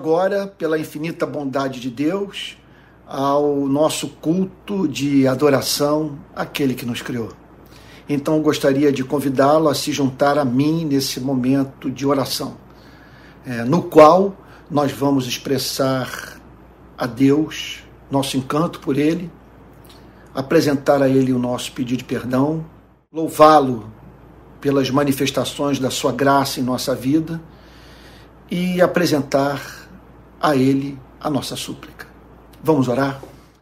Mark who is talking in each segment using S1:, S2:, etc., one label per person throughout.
S1: Agora, pela infinita bondade de Deus, ao nosso culto de adoração àquele que nos criou. Então, gostaria de convidá-lo a se juntar a mim nesse momento de oração, é, no qual nós vamos expressar a Deus nosso encanto por Ele, apresentar a Ele o nosso pedido de perdão, louvá-lo pelas manifestações da Sua graça em nossa vida e apresentar a Ele a nossa súplica. Vamos orar?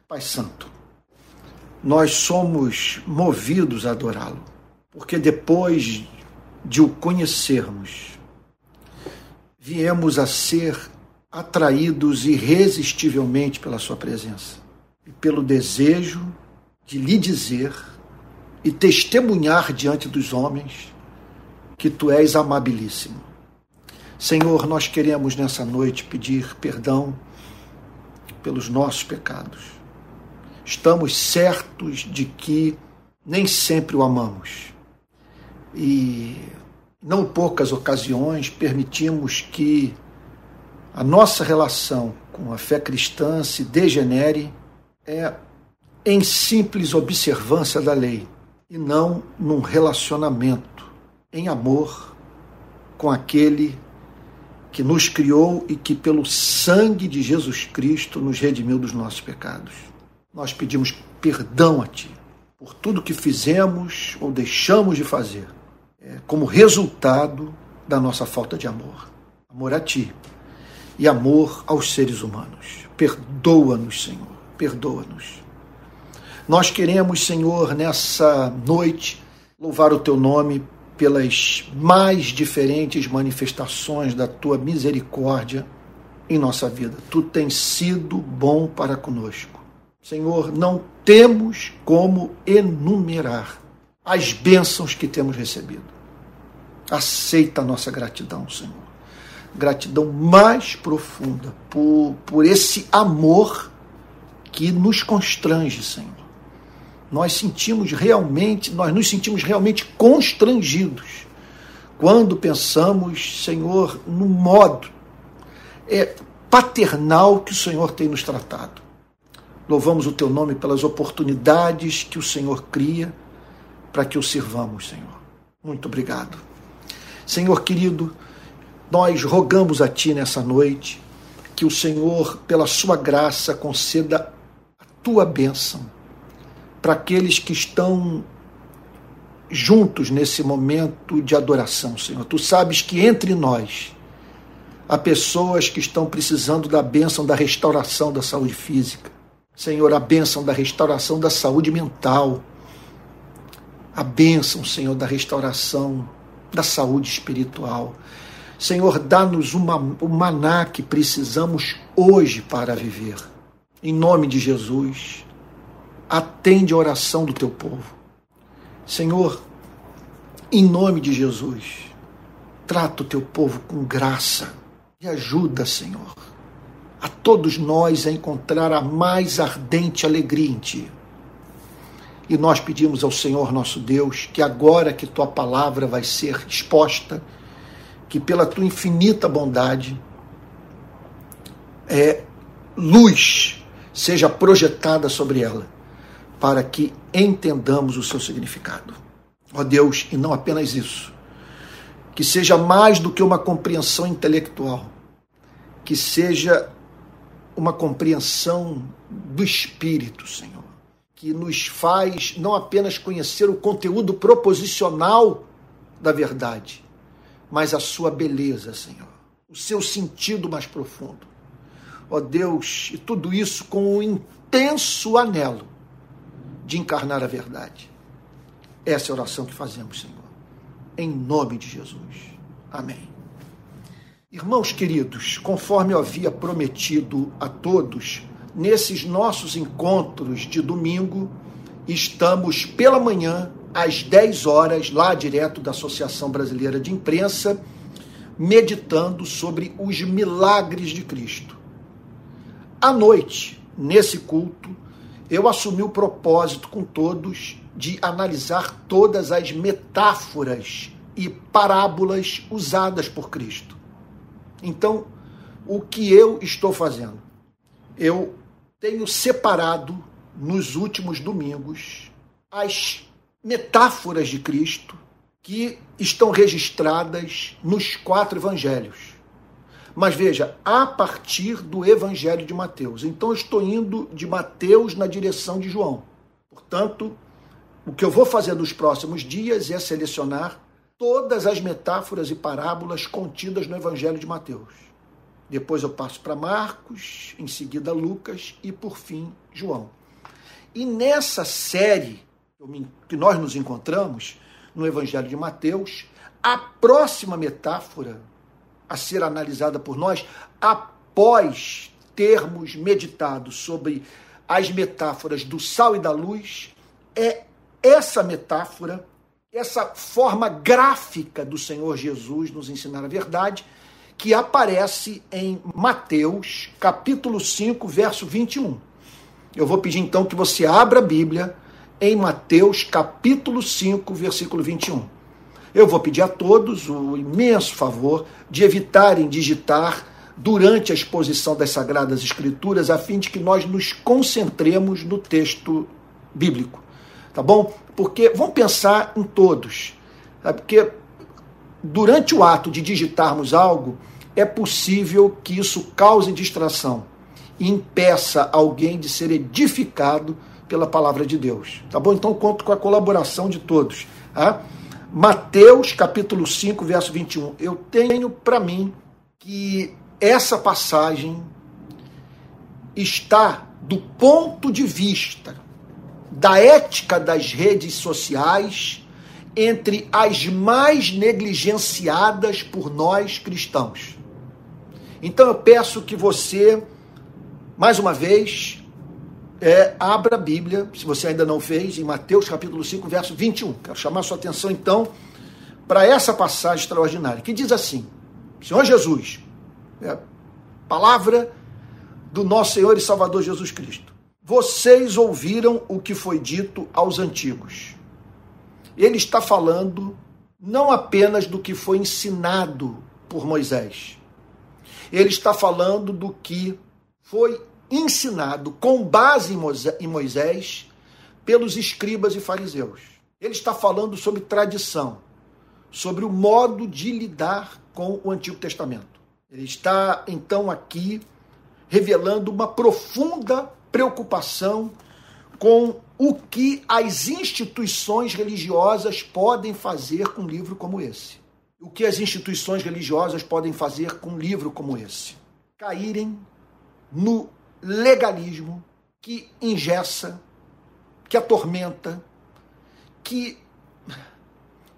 S1: Pai Santo, nós somos movidos a adorá-lo, porque depois de o conhecermos, viemos a ser atraídos irresistivelmente pela Sua presença e pelo desejo de lhe dizer e testemunhar diante dos homens que Tu és amabilíssimo Senhor, nós queremos nessa noite pedir perdão pelos nossos pecados. Estamos certos de que nem sempre o amamos. E não poucas ocasiões permitimos que a nossa relação com a fé cristã se degenere é em simples observância da lei e não num relacionamento em amor com aquele que nos criou e que, pelo sangue de Jesus Cristo, nos redimiu dos nossos pecados. Nós pedimos perdão a Ti por tudo que fizemos ou deixamos de fazer, é, como resultado da nossa falta de amor. Amor a Ti e amor aos seres humanos. Perdoa-nos, Senhor, perdoa-nos. Nós queremos, Senhor, nessa noite, louvar o Teu nome pelas mais diferentes manifestações da tua misericórdia em nossa vida. Tu tens sido bom para conosco. Senhor, não temos como enumerar as bênçãos que temos recebido. Aceita a nossa gratidão, Senhor. Gratidão mais profunda por, por esse amor que nos constrange, Senhor nós sentimos realmente, nós nos sentimos realmente constrangidos quando pensamos, Senhor, no modo é, paternal que o Senhor tem nos tratado. Louvamos o teu nome pelas oportunidades que o Senhor cria para que o sirvamos, Senhor. Muito obrigado. Senhor querido, nós rogamos a Ti nessa noite que o Senhor, pela Sua graça, conceda a Tua bênção para aqueles que estão juntos nesse momento de adoração, Senhor. Tu sabes que entre nós há pessoas que estão precisando da bênção da restauração da saúde física. Senhor, a bênção da restauração da saúde mental. A bênção, Senhor, da restauração da saúde espiritual. Senhor, dá-nos o maná que precisamos hoje para viver. Em nome de Jesus atende a oração do teu povo. Senhor, em nome de Jesus, trata o teu povo com graça e ajuda, Senhor, a todos nós a encontrar a mais ardente alegria em Ti. E nós pedimos ao Senhor nosso Deus que agora que Tua palavra vai ser exposta, que pela Tua infinita bondade, é, luz seja projetada sobre ela para que entendamos o seu significado. Ó Deus, e não apenas isso, que seja mais do que uma compreensão intelectual, que seja uma compreensão do Espírito, Senhor, que nos faz não apenas conhecer o conteúdo proposicional da verdade, mas a sua beleza, Senhor, o seu sentido mais profundo. Ó Deus, e tudo isso com um intenso anelo de encarnar a verdade. Essa é a oração que fazemos, Senhor. Em nome de Jesus. Amém. Irmãos queridos, conforme eu havia prometido a todos, nesses nossos encontros de domingo, estamos pela manhã, às 10 horas, lá direto da Associação Brasileira de Imprensa, meditando sobre os milagres de Cristo. À noite, nesse culto, eu assumi o propósito com todos de analisar todas as metáforas e parábolas usadas por Cristo. Então, o que eu estou fazendo? Eu tenho separado nos últimos domingos as metáforas de Cristo que estão registradas nos quatro evangelhos. Mas veja, a partir do evangelho de Mateus. Então eu estou indo de Mateus na direção de João. Portanto, o que eu vou fazer nos próximos dias é selecionar todas as metáforas e parábolas contidas no evangelho de Mateus. Depois eu passo para Marcos, em seguida Lucas e por fim João. E nessa série que nós nos encontramos no Evangelho de Mateus, a próxima metáfora a ser analisada por nós, após termos meditado sobre as metáforas do sal e da luz, é essa metáfora, essa forma gráfica do Senhor Jesus nos ensinar a verdade, que aparece em Mateus, capítulo 5, verso 21. Eu vou pedir então que você abra a Bíblia em Mateus capítulo 5, versículo 21. Eu vou pedir a todos o imenso favor de evitarem digitar durante a exposição das Sagradas Escrituras, a fim de que nós nos concentremos no texto bíblico. Tá bom? Porque vamos pensar em todos. Sabe? Porque durante o ato de digitarmos algo, é possível que isso cause distração e impeça alguém de ser edificado pela palavra de Deus. Tá bom? Então conto com a colaboração de todos. Tá? Mateus capítulo 5, verso 21. Eu tenho para mim que essa passagem está do ponto de vista da ética das redes sociais entre as mais negligenciadas por nós cristãos. Então eu peço que você, mais uma vez, é, abra a Bíblia, se você ainda não fez, em Mateus capítulo 5, verso 21. Quero chamar sua atenção então para essa passagem extraordinária, que diz assim: Senhor Jesus, é, palavra do nosso Senhor e Salvador Jesus Cristo. Vocês ouviram o que foi dito aos antigos. Ele está falando não apenas do que foi ensinado por Moisés. Ele está falando do que foi ensinado com base em Moisés pelos escribas e fariseus. Ele está falando sobre tradição, sobre o modo de lidar com o Antigo Testamento. Ele está, então, aqui revelando uma profunda preocupação com o que as instituições religiosas podem fazer com um livro como esse. O que as instituições religiosas podem fazer com um livro como esse? Caírem no legalismo que engessa, que atormenta, que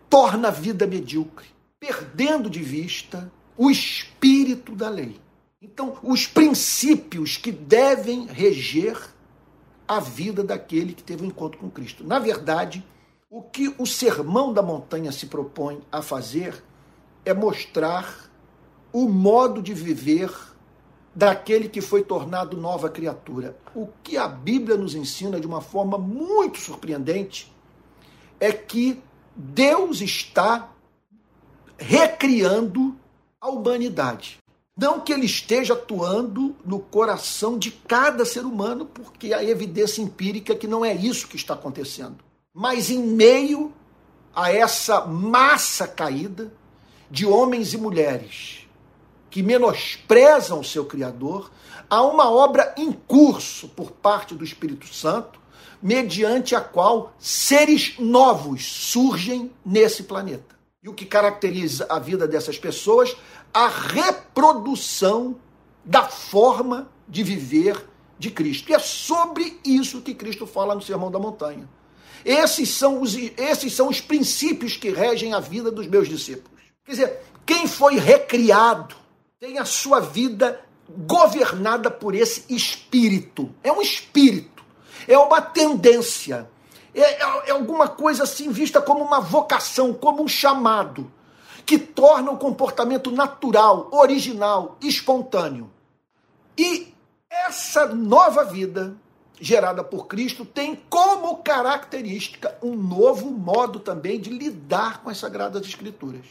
S1: torna a vida medíocre, perdendo de vista o espírito da lei. Então, os princípios que devem reger a vida daquele que teve um encontro com Cristo. Na verdade, o que o Sermão da Montanha se propõe a fazer é mostrar o modo de viver daquele que foi tornado nova criatura. O que a Bíblia nos ensina de uma forma muito surpreendente é que Deus está recriando a humanidade. Não que ele esteja atuando no coração de cada ser humano, porque há evidência empírica que não é isso que está acontecendo. Mas em meio a essa massa caída de homens e mulheres que menosprezam o seu Criador, há uma obra em curso por parte do Espírito Santo, mediante a qual seres novos surgem nesse planeta. E o que caracteriza a vida dessas pessoas? A reprodução da forma de viver de Cristo. E é sobre isso que Cristo fala no Sermão da Montanha. Esses são os, esses são os princípios que regem a vida dos meus discípulos. Quer dizer, quem foi recriado tem a sua vida governada por esse espírito. É um espírito, é uma tendência, é, é, é, alguma coisa assim vista como uma vocação, como um chamado, que torna o comportamento natural, original, espontâneo. E essa nova vida gerada por Cristo tem como característica um novo modo também de lidar com as Sagradas Escrituras.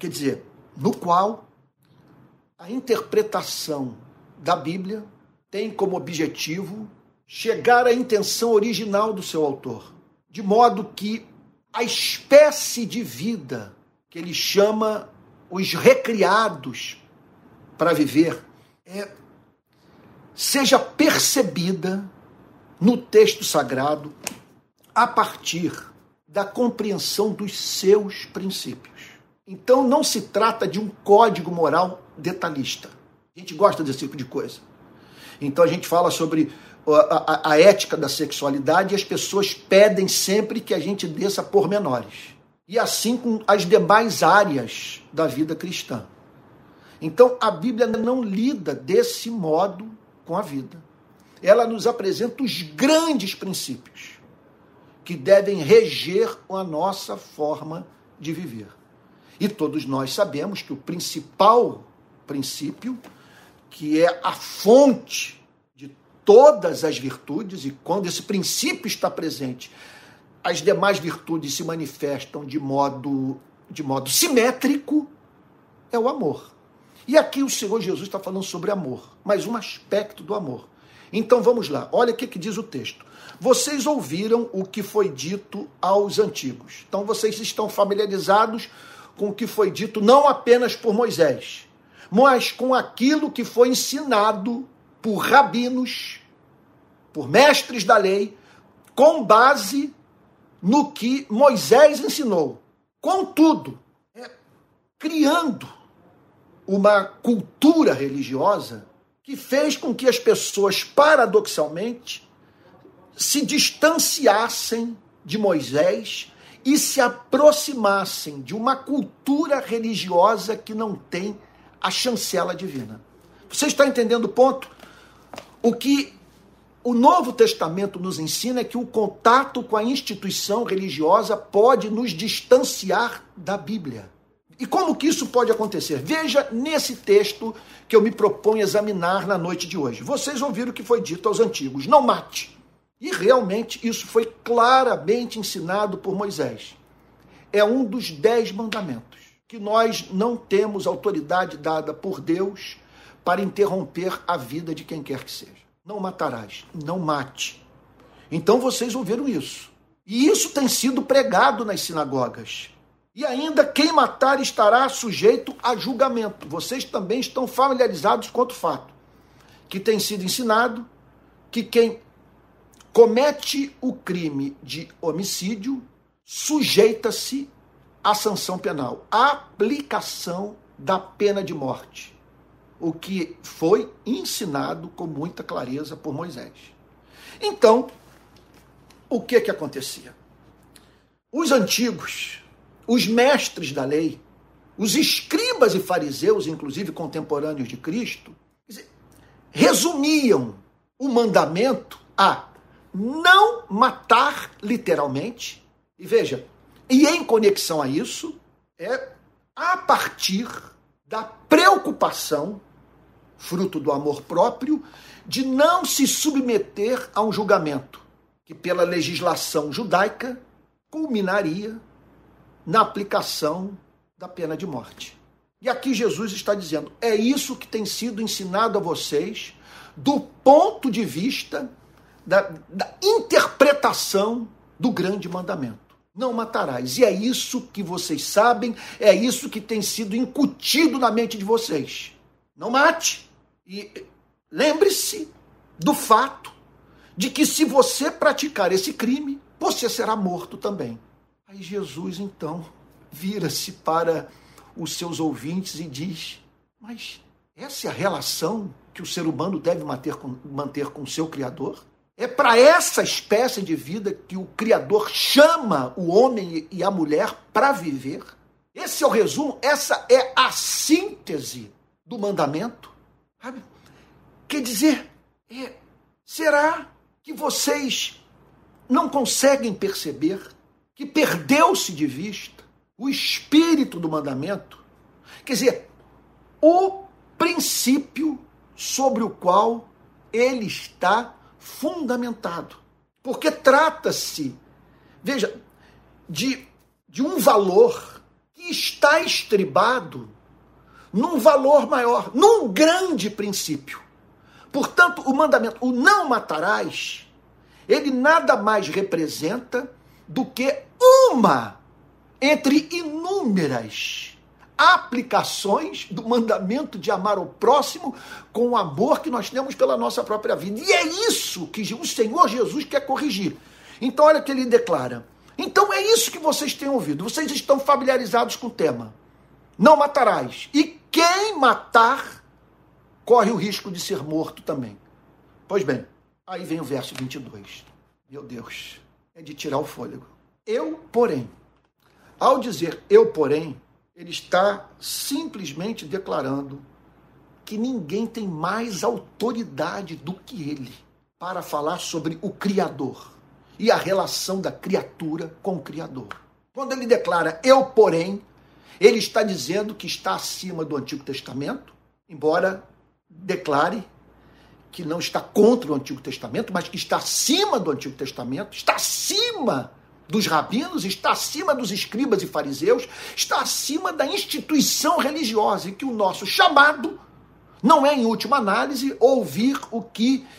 S1: Quer dizer, no qual a interpretação da Bíblia tem como objetivo chegar à intenção original do seu autor, de modo que a espécie de vida que ele chama os recriados para viver é, seja percebida no texto sagrado a partir da compreensão dos seus princípios. Então não se trata de um código moral detalhista. A gente gosta desse tipo de coisa. Então a gente fala sobre a, a, a ética da sexualidade e as pessoas pedem sempre que a gente desça pormenores. E assim com as demais áreas da vida cristã. Então a Bíblia não lida desse modo com a vida. Ela nos apresenta os grandes princípios que devem reger a nossa forma de viver. E todos nós sabemos que o principal princípio, que é a fonte todas as virtudes, e quando esse princípio está presente, as demais virtudes se manifestam de modo, de modo simétrico, é o amor. E aqui o Senhor Jesus está falando sobre amor, mas um aspecto do amor. Então vamos lá, olha o que, que diz o texto. Vocês ouviram o que foi dito aos antigos. Então vocês estão familiarizados com o que foi dito não apenas por Moisés, mas com aquilo que foi ensinado por rabinos, por mestres da lei, com base no que Moisés ensinou. Contudo, é, criando uma cultura religiosa que fez com que as pessoas, paradoxalmente, se distanciassem de Moisés e se aproximassem de uma cultura religiosa que não tem a chancela divina. Você está entendendo o ponto? O que o Novo Testamento nos ensina que o contato com a instituição religiosa pode nos distanciar da Bíblia. E como que isso pode acontecer? Veja nesse texto que eu me proponho examinar na noite de hoje. Vocês ouviram o que foi dito aos antigos: não mate. E realmente isso foi claramente ensinado por Moisés. É um dos dez mandamentos que nós não temos autoridade dada por Deus para interromper a vida de quem quer que seja. Não matarás, não mate. Então vocês ouviram isso. E isso tem sido pregado nas sinagogas. E ainda quem matar estará sujeito a julgamento. Vocês também estão familiarizados com o fato que tem sido ensinado que quem comete o crime de homicídio sujeita-se à sanção penal, à aplicação da pena de morte o que foi ensinado com muita clareza por Moisés. Então, o que que acontecia? Os antigos, os mestres da lei, os escribas e fariseus, inclusive contemporâneos de Cristo, resumiam o mandamento a não matar literalmente. E veja, e em conexão a isso, é a partir da preocupação fruto do amor próprio, de não se submeter a um julgamento que, pela legislação judaica, culminaria na aplicação da pena de morte. E aqui Jesus está dizendo: é isso que tem sido ensinado a vocês do ponto de vista da, da interpretação do grande mandamento. Não matarás. E é isso que vocês sabem, é isso que tem sido incutido na mente de vocês. Não mate. E lembre-se do fato de que se você praticar esse crime, você será morto também. Aí Jesus então vira-se para os seus ouvintes e diz: Mas essa é a relação que o ser humano deve manter com, manter com o seu Criador? É para essa espécie de vida que o Criador chama o homem e a mulher para viver? Esse é o resumo, essa é a síntese do mandamento. Sabe? Quer dizer, é, será que vocês não conseguem perceber que perdeu-se de vista o espírito do mandamento? Quer dizer, o princípio sobre o qual ele está fundamentado. Porque trata-se, veja, de, de um valor que está estribado num valor maior, num grande princípio. Portanto, o mandamento, o não matarás, ele nada mais representa do que uma entre inúmeras aplicações do mandamento de amar o próximo com o amor que nós temos pela nossa própria vida. E é isso que o Senhor Jesus quer corrigir. Então, olha o que ele declara. Então é isso que vocês têm ouvido. Vocês estão familiarizados com o tema. Não matarás. E quem matar corre o risco de ser morto também. Pois bem, aí vem o verso 22. Meu Deus, é de tirar o fôlego. Eu, porém, ao dizer eu, porém, ele está simplesmente declarando que ninguém tem mais autoridade do que ele para falar sobre o Criador e a relação da criatura com o Criador. Quando ele declara eu, porém, ele está dizendo que está acima do Antigo Testamento, embora declare que não está contra o Antigo Testamento, mas que está acima do Antigo Testamento, está acima dos rabinos, está acima dos escribas e fariseus, está acima da instituição religiosa, e que o nosso chamado não é, em última análise, ouvir o que.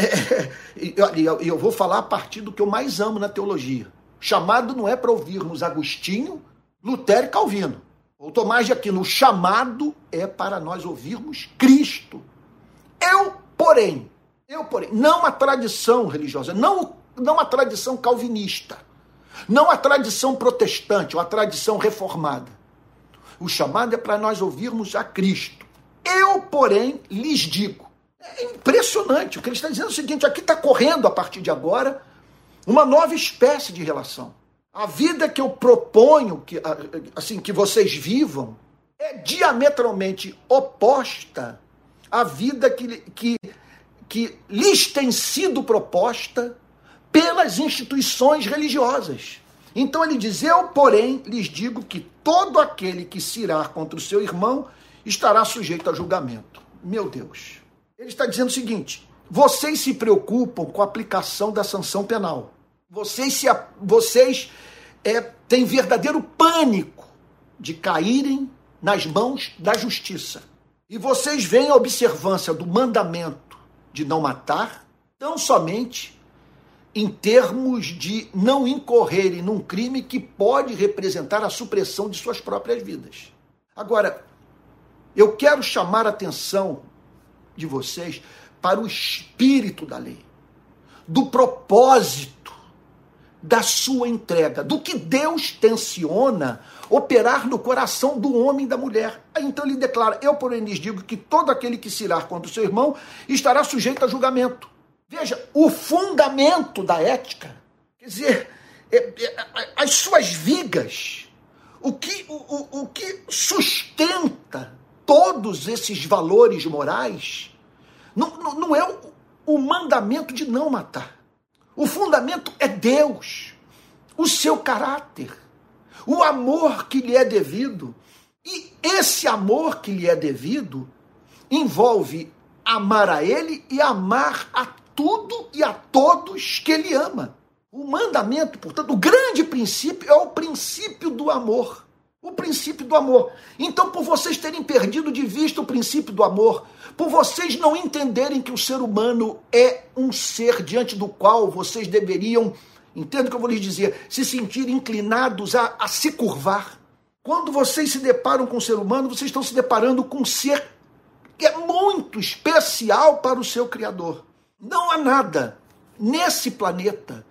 S1: É, eu, eu vou falar a partir do que eu mais amo na teologia. Chamado não é para ouvirmos Agostinho, Lutero e Calvino. O Tomás de Aquino, o chamado é para nós ouvirmos Cristo. Eu, porém, eu, porém, não a tradição religiosa, não, não a tradição calvinista, não a tradição protestante ou a tradição reformada. O chamado é para nós ouvirmos a Cristo. Eu, porém, lhes digo. É impressionante. O que ele está dizendo é o seguinte: aqui está correndo a partir de agora uma nova espécie de relação. A vida que eu proponho que, assim, que vocês vivam é diametralmente oposta à vida que, que, que lhes tem sido proposta pelas instituições religiosas. Então ele diz: Eu, porém, lhes digo que todo aquele que se irá contra o seu irmão estará sujeito a julgamento. Meu Deus. Ele está dizendo o seguinte: vocês se preocupam com a aplicação da sanção penal. Vocês, se, vocês é, têm verdadeiro pânico de caírem nas mãos da justiça. E vocês veem a observância do mandamento de não matar tão somente em termos de não incorrerem num crime que pode representar a supressão de suas próprias vidas. Agora, eu quero chamar a atenção de vocês para o espírito da lei, do propósito da sua entrega, do que Deus tensiona operar no coração do homem e da mulher. Então ele declara: Eu, porém, lhes digo que todo aquele que se irá contra o seu irmão estará sujeito a julgamento. Veja, o fundamento da ética, quer dizer, é, é, as suas vigas, o que, o, o, o que sustenta todos esses valores morais, não, não, não é o, o mandamento de não matar o fundamento é Deus, o seu caráter, o amor que lhe é devido. E esse amor que lhe é devido envolve amar a Ele e amar a tudo e a todos que Ele ama. O mandamento, portanto, o grande princípio é o princípio do amor. O princípio do amor. Então, por vocês terem perdido de vista o princípio do amor, por vocês não entenderem que o ser humano é um ser diante do qual vocês deveriam, entendo o que eu vou lhes dizer, se sentir inclinados a, a se curvar. Quando vocês se deparam com o ser humano, vocês estão se deparando com um ser que é muito especial para o seu Criador. Não há nada nesse planeta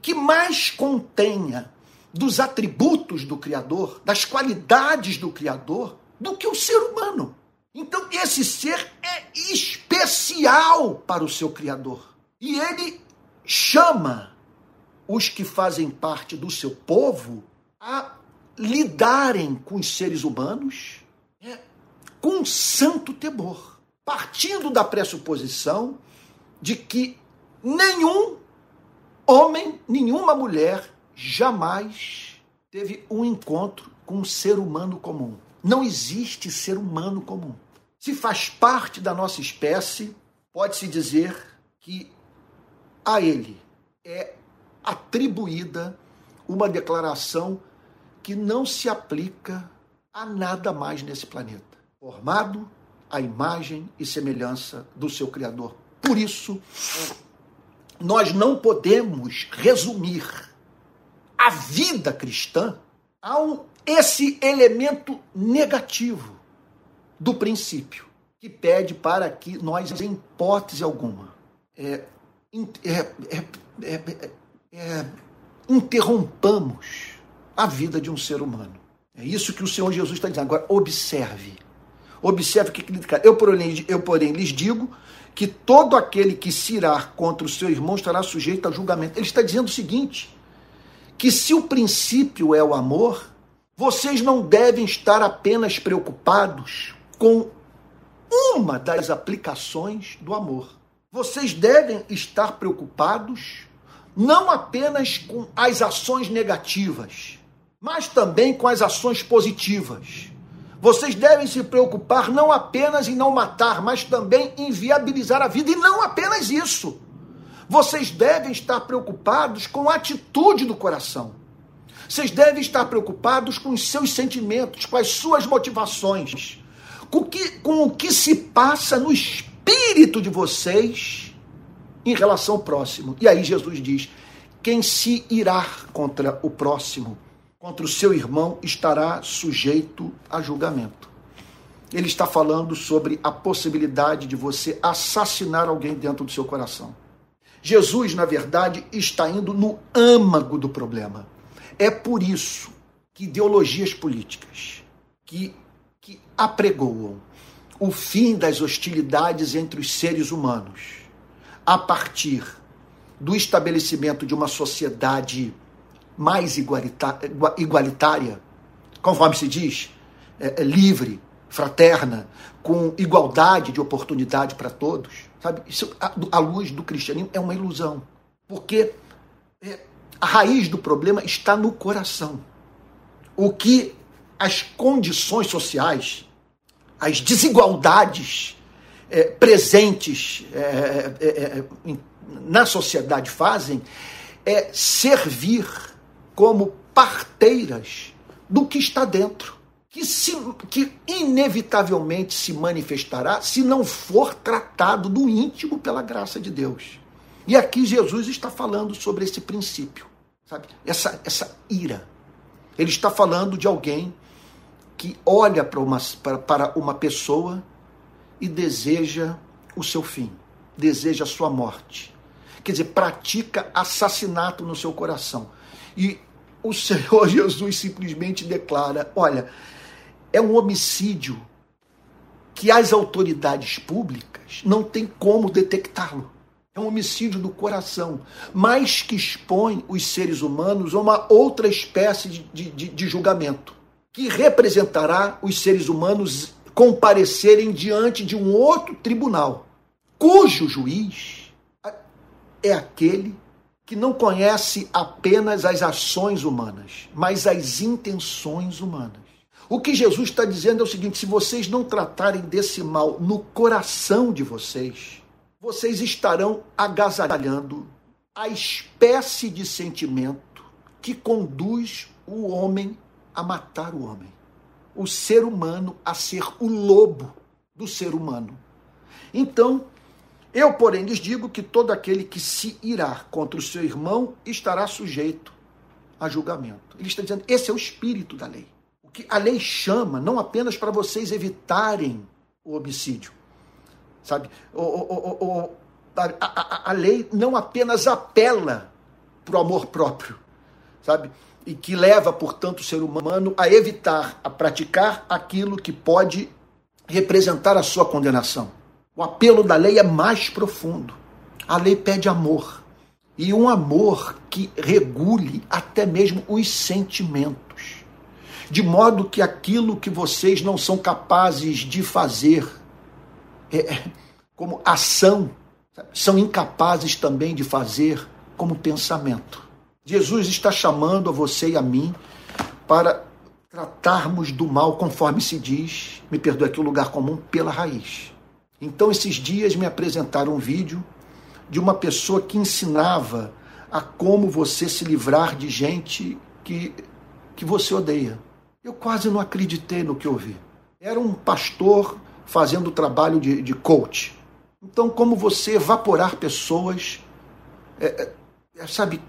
S1: que mais contenha dos atributos do Criador, das qualidades do Criador, do que o ser humano. Então, esse ser é especial para o seu Criador. E ele chama os que fazem parte do seu povo a lidarem com os seres humanos é, com santo temor, partindo da pressuposição de que nenhum homem, nenhuma mulher jamais teve um encontro com um ser humano comum. Não existe ser humano comum. Se faz parte da nossa espécie, pode-se dizer que a ele é atribuída uma declaração que não se aplica a nada mais nesse planeta. formado à imagem e semelhança do seu Criador. Por isso, nós não podemos resumir a vida cristã a um, esse elemento negativo do princípio, que pede para que nós, em hipótese alguma, é, é, é, é, interrompamos a vida de um ser humano. É isso que o Senhor Jesus está dizendo. Agora, observe. Observe o que ele diz. Eu, porém, eu, porém, lhes digo que todo aquele que se contra o seu irmão estará sujeito a julgamento. Ele está dizendo o seguinte: que se o princípio é o amor, vocês não devem estar apenas preocupados com uma das aplicações do amor. Vocês devem estar preocupados não apenas com as ações negativas, mas também com as ações positivas. Vocês devem se preocupar não apenas em não matar, mas também em viabilizar a vida. E não apenas isso. Vocês devem estar preocupados com a atitude do coração. Vocês devem estar preocupados com os seus sentimentos, com as suas motivações, com que, com o que se passa no espírito de vocês em relação ao próximo. E aí Jesus diz: quem se irá contra o próximo contra o seu irmão estará sujeito a julgamento. Ele está falando sobre a possibilidade de você assassinar alguém dentro do seu coração. Jesus, na verdade, está indo no âmago do problema. É por isso que ideologias políticas que, que apregoam o fim das hostilidades entre os seres humanos a partir do estabelecimento de uma sociedade mais igualitária, conforme se diz, é, é livre, fraterna, com igualdade de oportunidade para todos, sabe? Isso, à luz do cristianismo, é uma ilusão. Porque é, a raiz do problema está no coração. O que as condições sociais, as desigualdades é, presentes é, é, é na sociedade fazem é servir como parteiras do que está dentro, que, se, que inevitavelmente se manifestará se não for tratado do íntimo pela graça de Deus. E aqui Jesus está falando sobre esse princípio, sabe? Essa, essa ira. Ele está falando de alguém que olha para uma, para, para uma pessoa e deseja o seu fim, deseja a sua morte. Quer dizer, pratica assassinato no seu coração. E o Senhor Jesus simplesmente declara: olha, é um homicídio que as autoridades públicas não têm como detectá-lo. É um homicídio do coração, mas que expõe os seres humanos a uma outra espécie de, de, de julgamento, que representará os seres humanos comparecerem diante de um outro tribunal, cujo juiz é aquele que não conhece apenas as ações humanas, mas as intenções humanas. O que Jesus está dizendo é o seguinte: se vocês não tratarem desse mal no coração de vocês, vocês estarão agasalhando a espécie de sentimento que conduz o homem a matar o homem, o ser humano a ser o lobo do ser humano. Então, eu, porém, lhes digo que todo aquele que se irá contra o seu irmão estará sujeito a julgamento. Ele está dizendo, esse é o espírito da lei. O que a lei chama, não apenas para vocês evitarem o homicídio, sabe? O, o, o, a, a, a lei não apenas apela para o amor próprio, sabe? E que leva, portanto, o ser humano a evitar, a praticar aquilo que pode representar a sua condenação. O apelo da lei é mais profundo. A lei pede amor. E um amor que regule até mesmo os sentimentos. De modo que aquilo que vocês não são capazes de fazer é, é como ação, são incapazes também de fazer como pensamento. Jesus está chamando a você e a mim para tratarmos do mal, conforme se diz, me perdoe aqui o lugar comum, pela raiz. Então, esses dias me apresentaram um vídeo de uma pessoa que ensinava a como você se livrar de gente que, que você odeia. Eu quase não acreditei no que ouvi. era um pastor fazendo trabalho de, de coach. Então, como você evaporar pessoas, é, é, sabe,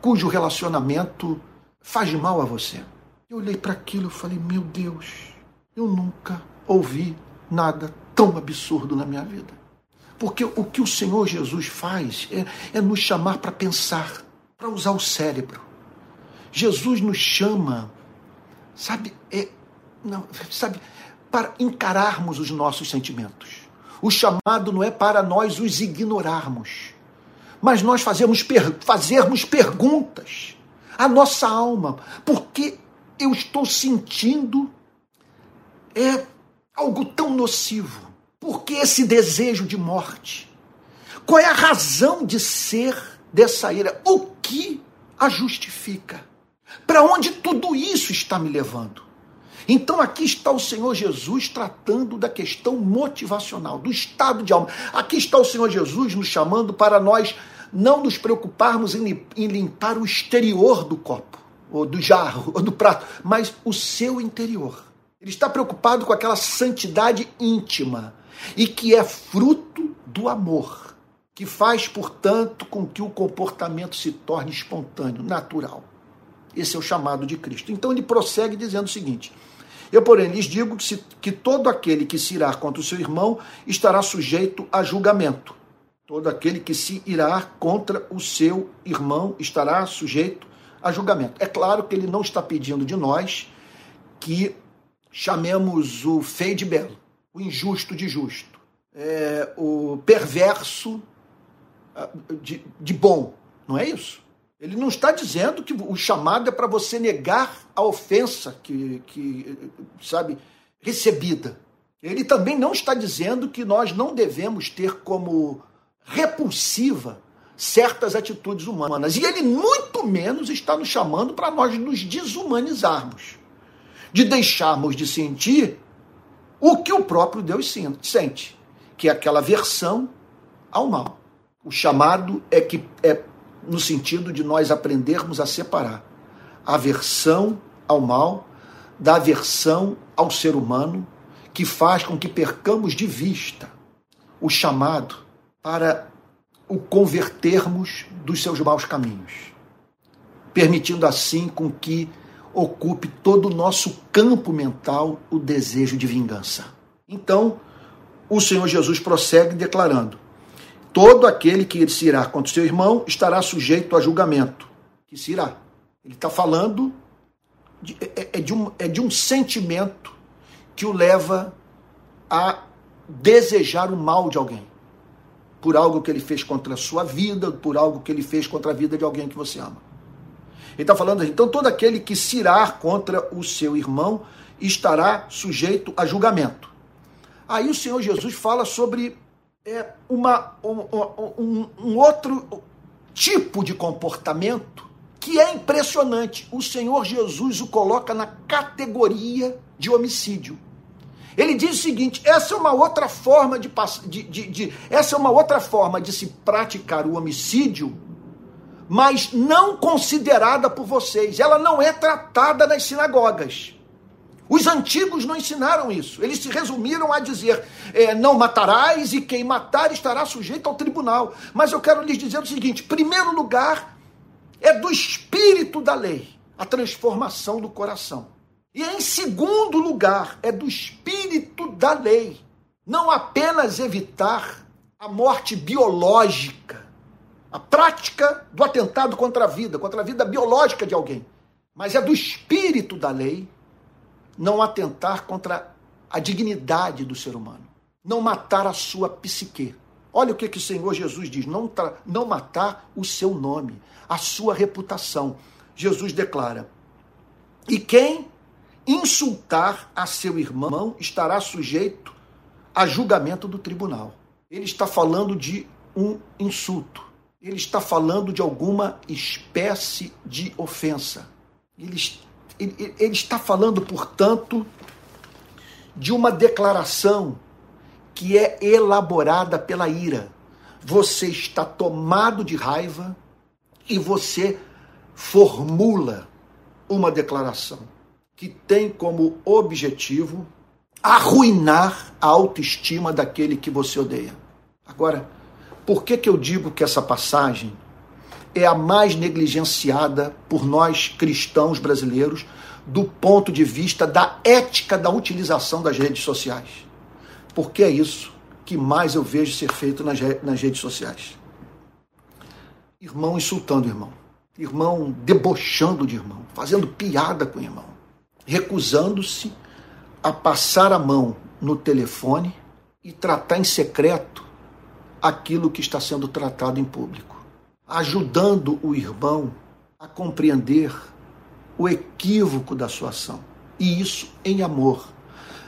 S1: cujo relacionamento faz mal a você. Eu olhei para aquilo e falei: Meu Deus, eu nunca ouvi nada tão absurdo na minha vida. Porque o que o Senhor Jesus faz é, é nos chamar para pensar, para usar o cérebro. Jesus nos chama, sabe, é, não, sabe, para encararmos os nossos sentimentos. O chamado não é para nós os ignorarmos, mas nós fazermos, per, fazermos perguntas à nossa alma, porque eu estou sentindo é algo tão nocivo? Por que esse desejo de morte? Qual é a razão de ser dessa ira? O que a justifica? Para onde tudo isso está me levando? Então aqui está o Senhor Jesus tratando da questão motivacional, do estado de alma. Aqui está o Senhor Jesus nos chamando para nós não nos preocuparmos em, limpar o exterior do copo, ou do jarro, ou do prato, mas o seu interior. Ele está preocupado com aquela santidade íntima e que é fruto do amor, que faz, portanto, com que o comportamento se torne espontâneo, natural. Esse é o chamado de Cristo. Então ele prossegue dizendo o seguinte: Eu, porém, lhes digo que, se, que todo aquele que se irá contra o seu irmão estará sujeito a julgamento. Todo aquele que se irá contra o seu irmão estará sujeito a julgamento. É claro que ele não está pedindo de nós que chamemos o feio de belo, o injusto de justo, é, o perverso ah, de, de bom. Não é isso? Ele não está dizendo que o chamado é para você negar a ofensa que, que, sabe, recebida. Ele também não está dizendo que nós não devemos ter como repulsiva certas atitudes humanas. E ele muito menos está nos chamando para nós nos desumanizarmos, de deixarmos de sentir o que o próprio Deus sente, que é aquela versão ao mal. O chamado é que é no sentido de nós aprendermos a separar a aversão ao mal da aversão ao ser humano, que faz com que percamos de vista o chamado para o convertermos dos seus maus caminhos, permitindo assim com que ocupe todo o nosso campo mental o desejo de vingança. Então, o Senhor Jesus prossegue declarando: todo aquele que se irá contra o seu irmão estará sujeito a julgamento. Que se irá. Ele está falando de, é, é, de um, é de um sentimento que o leva a desejar o mal de alguém. Por algo que ele fez contra a sua vida, por algo que ele fez contra a vida de alguém que você ama. Ele está falando então todo aquele que se irá contra o seu irmão estará sujeito a julgamento. Aí o Senhor Jesus fala sobre é, uma, um, um, um outro tipo de comportamento que é impressionante. O Senhor Jesus o coloca na categoria de homicídio. Ele diz o seguinte: essa é uma outra forma de, de, de, de, essa é uma outra forma de se praticar o homicídio, mas não considerada por vocês. Ela não é tratada nas sinagogas. Os antigos não ensinaram isso. Eles se resumiram a dizer: é, não matarás e quem matar estará sujeito ao tribunal. Mas eu quero lhes dizer o seguinte: primeiro lugar, é do espírito da lei a transformação do coração. E em segundo lugar, é do espírito da lei não apenas evitar a morte biológica, a prática do atentado contra a vida, contra a vida biológica de alguém, mas é do espírito da lei não atentar contra a dignidade do ser humano, não matar a sua psique. Olha o que, que o Senhor Jesus diz: não, não matar o seu nome, a sua reputação. Jesus declara: e quem insultar a seu irmão estará sujeito a julgamento do tribunal. Ele está falando de um insulto. Ele está falando de alguma espécie de ofensa. Ele ele, ele está falando, portanto, de uma declaração que é elaborada pela ira. Você está tomado de raiva e você formula uma declaração que tem como objetivo arruinar a autoestima daquele que você odeia. Agora, por que, que eu digo que essa passagem é a mais negligenciada por nós cristãos brasileiros do ponto de vista da ética da utilização das redes sociais? Porque é isso que mais eu vejo ser feito nas, nas redes sociais. Irmão insultando irmão, irmão debochando de irmão, fazendo piada com irmão, recusando-se a passar a mão no telefone e tratar em secreto aquilo que está sendo tratado em público, ajudando o irmão a compreender o equívoco da sua ação. E isso em amor,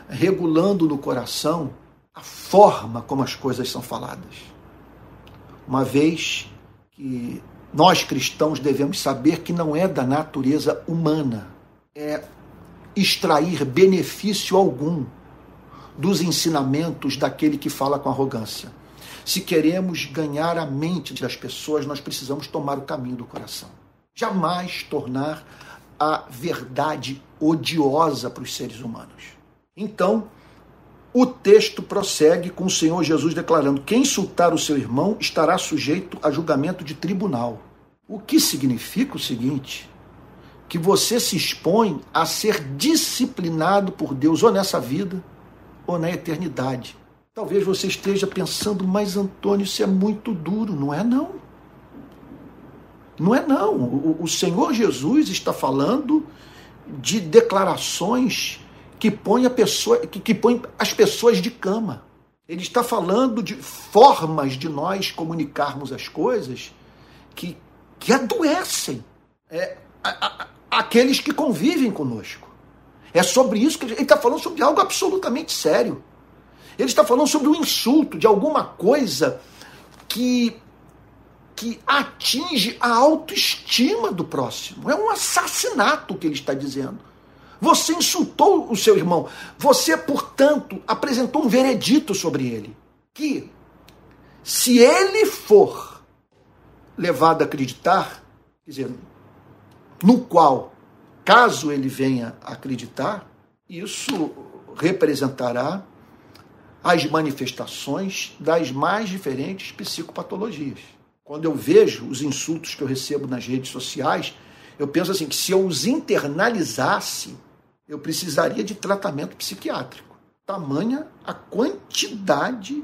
S1: regulando no coração a forma como as coisas são faladas. Uma vez que nós cristãos devemos saber que não é da natureza humana, é extrair benefício algum dos ensinamentos daquele que fala com arrogância. Se queremos ganhar a mente das pessoas, nós precisamos tomar o caminho do coração. Jamais tornar a verdade odiosa para os seres humanos. Então, o texto prossegue com o Senhor Jesus declarando: quem insultar o seu irmão estará sujeito a julgamento de tribunal. O que significa o seguinte: que você se expõe a ser disciplinado por Deus ou nessa vida ou na eternidade. Talvez você esteja pensando, mas Antônio, isso é muito duro. Não é não. Não é não. O, o Senhor Jesus está falando de declarações que põem, a pessoa, que, que põem as pessoas de cama. Ele está falando de formas de nós comunicarmos as coisas que, que adoecem. É, a, a, aqueles que convivem conosco. É sobre isso que ele está falando sobre algo absolutamente sério. Ele está falando sobre o insulto de alguma coisa que que atinge a autoestima do próximo. É um assassinato que ele está dizendo. Você insultou o seu irmão. Você, portanto, apresentou um veredito sobre ele. Que, se ele for levado a acreditar, quer dizer, no qual, caso ele venha acreditar, isso representará as manifestações das mais diferentes psicopatologias. Quando eu vejo os insultos que eu recebo nas redes sociais, eu penso assim que se eu os internalizasse, eu precisaria de tratamento psiquiátrico. Tamanha a quantidade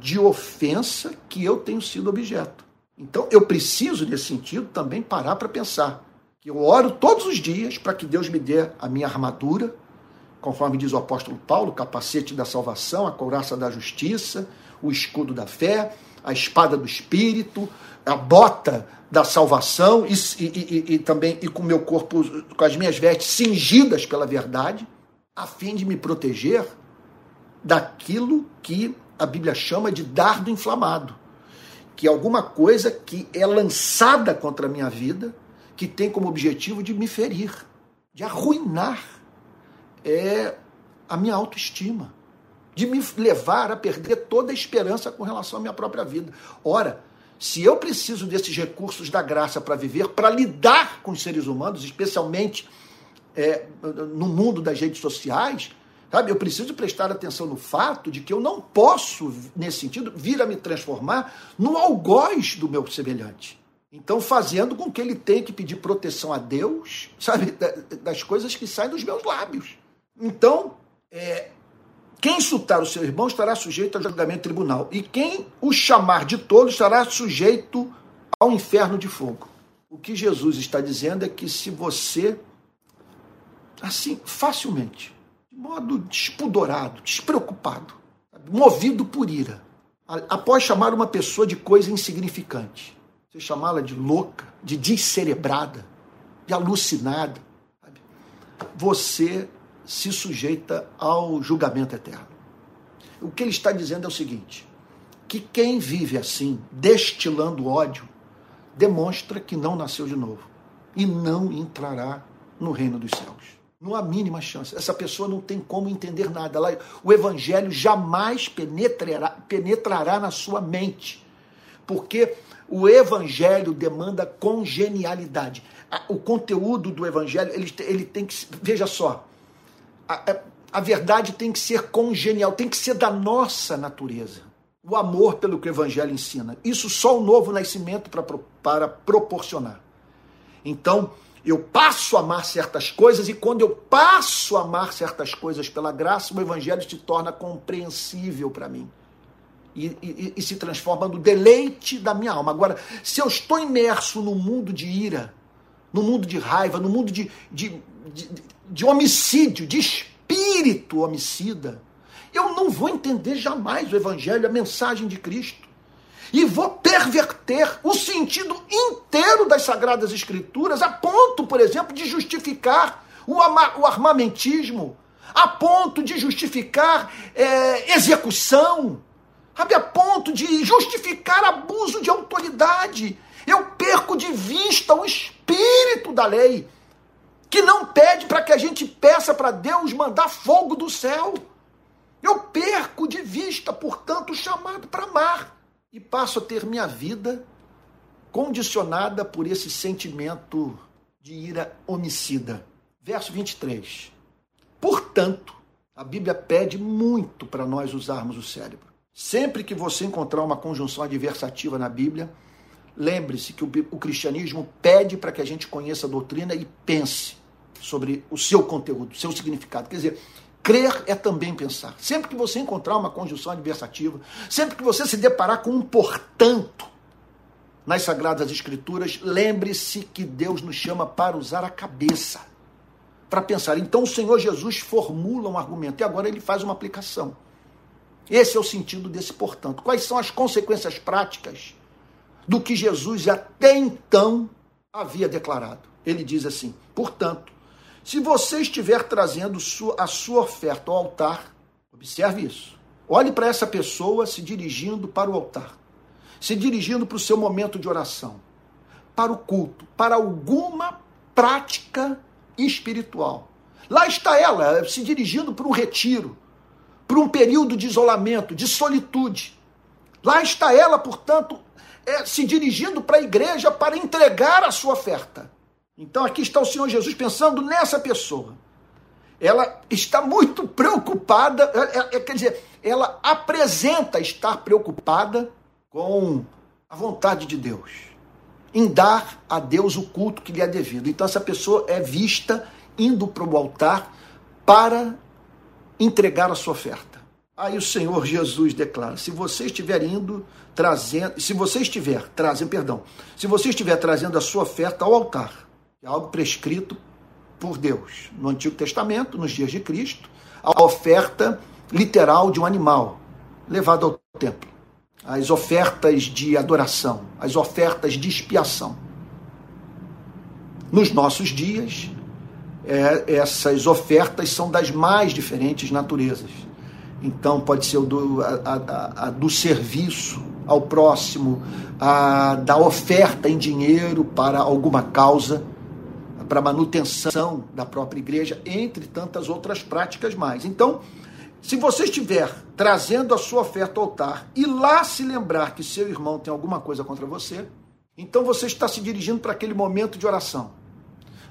S1: de ofensa que eu tenho sido objeto. Então eu preciso, nesse sentido, também parar para pensar que eu oro todos os dias para que Deus me dê a minha armadura, conforme diz o apóstolo Paulo, o capacete da salvação, a couraça da justiça, o escudo da fé, a espada do espírito, a bota da salvação e, e, e, e também e com meu corpo, com as minhas vestes cingidas pela verdade, a fim de me proteger daquilo que a Bíblia chama de dardo inflamado, que é alguma coisa que é lançada contra a minha vida que tem como objetivo de me ferir, de arruinar é, a minha autoestima, de me levar a perder toda a esperança com relação à minha própria vida. Ora, se eu preciso desses recursos da graça para viver, para lidar com os seres humanos, especialmente é, no mundo das redes sociais, sabe? Eu preciso prestar atenção no fato de que eu não posso, nesse sentido, vir a me transformar no algoz do meu semelhante. Então, fazendo com que ele tenha que pedir proteção a Deus, sabe, das coisas que saem dos meus lábios. Então, é, quem insultar o seu irmão estará sujeito ao julgamento tribunal, e quem o chamar de tolo estará sujeito ao inferno de fogo. O que Jesus está dizendo é que se você, assim, facilmente, de modo despudorado, despreocupado, movido por ira, após chamar uma pessoa de coisa insignificante, você chamá-la de louca, de descerebrada, de alucinada. Sabe? Você se sujeita ao julgamento eterno. O que ele está dizendo é o seguinte: que quem vive assim, destilando ódio, demonstra que não nasceu de novo e não entrará no reino dos céus. Não há mínima chance. Essa pessoa não tem como entender nada. Ela, o evangelho jamais penetrará, penetrará na sua mente. Porque o evangelho demanda congenialidade. O conteúdo do evangelho, ele, ele tem que. Veja só. A verdade tem que ser congenial, tem que ser da nossa natureza. O amor pelo que o Evangelho ensina. Isso só o novo nascimento para, para proporcionar. Então, eu passo a amar certas coisas, e quando eu passo a amar certas coisas pela graça, o Evangelho se torna compreensível para mim. E, e, e, se transforma no deleite da minha alma. Agora, se eu estou imerso no mundo de ira, no mundo de raiva, no mundo de, de, de, de homicídio, de espírito homicida, eu não vou entender jamais o Evangelho, a mensagem de Cristo. E vou perverter o sentido inteiro das Sagradas Escrituras, a ponto, por exemplo, de justificar o, armamentismo, a ponto de justificar é, execução, sabe, a ponto de justificar abuso de autoridade. Eu perco de vista o espírito da lei, que não pede para que a gente peça para Deus mandar fogo do céu. Eu perco de vista, portanto, o chamado para amar e passo a ter minha vida condicionada por esse sentimento de ira homicida. Verso 23. Portanto, a Bíblia pede muito para nós usarmos o cérebro. Sempre que você encontrar uma conjunção adversativa na Bíblia, lembre-se que o, o cristianismo pede para que a gente conheça a doutrina e pense sobre o seu conteúdo, seu significado. Quer dizer, Crer é também pensar. Sempre que você encontrar uma conjunção adversativa, sempre que você se deparar com um portanto nas Sagradas Escrituras, lembre-se que Deus nos chama para usar a cabeça, para pensar. Então o Senhor Jesus formula um argumento e agora ele faz uma aplicação. Esse é o sentido desse portanto. Quais são as consequências práticas do que Jesus até então havia declarado? Ele diz assim: portanto, se você estiver trazendo a sua oferta ao altar, observe isso. Olhe para essa pessoa se dirigindo para o altar, se dirigindo para o seu momento de oração, para o culto, para alguma prática espiritual. Lá está ela, se dirigindo para um retiro, para um período de isolamento, de solitude. Lá está ela, portanto, é, se dirigindo para a igreja para entregar a sua oferta. Então aqui está o Senhor Jesus pensando nessa pessoa. Ela está muito preocupada, é, é, quer dizer, ela apresenta estar preocupada com a vontade de Deus, em dar a Deus o culto que lhe é devido. Então essa pessoa é vista indo para o altar para entregar a sua oferta. Aí o Senhor Jesus declara: se você estiver indo trazendo, se você estiver trazendo, perdão, se você estiver trazendo a sua oferta ao altar, é algo prescrito por Deus. No Antigo Testamento, nos dias de Cristo, a oferta literal de um animal levado ao templo. As ofertas de adoração, as ofertas de expiação. Nos nossos dias, é, essas ofertas são das mais diferentes naturezas. Então, pode ser do, a, a, a do serviço ao próximo, da oferta em dinheiro para alguma causa para manutenção da própria igreja, entre tantas outras práticas mais. Então, se você estiver trazendo a sua oferta ao altar e lá se lembrar que seu irmão tem alguma coisa contra você, então você está se dirigindo para aquele momento de oração.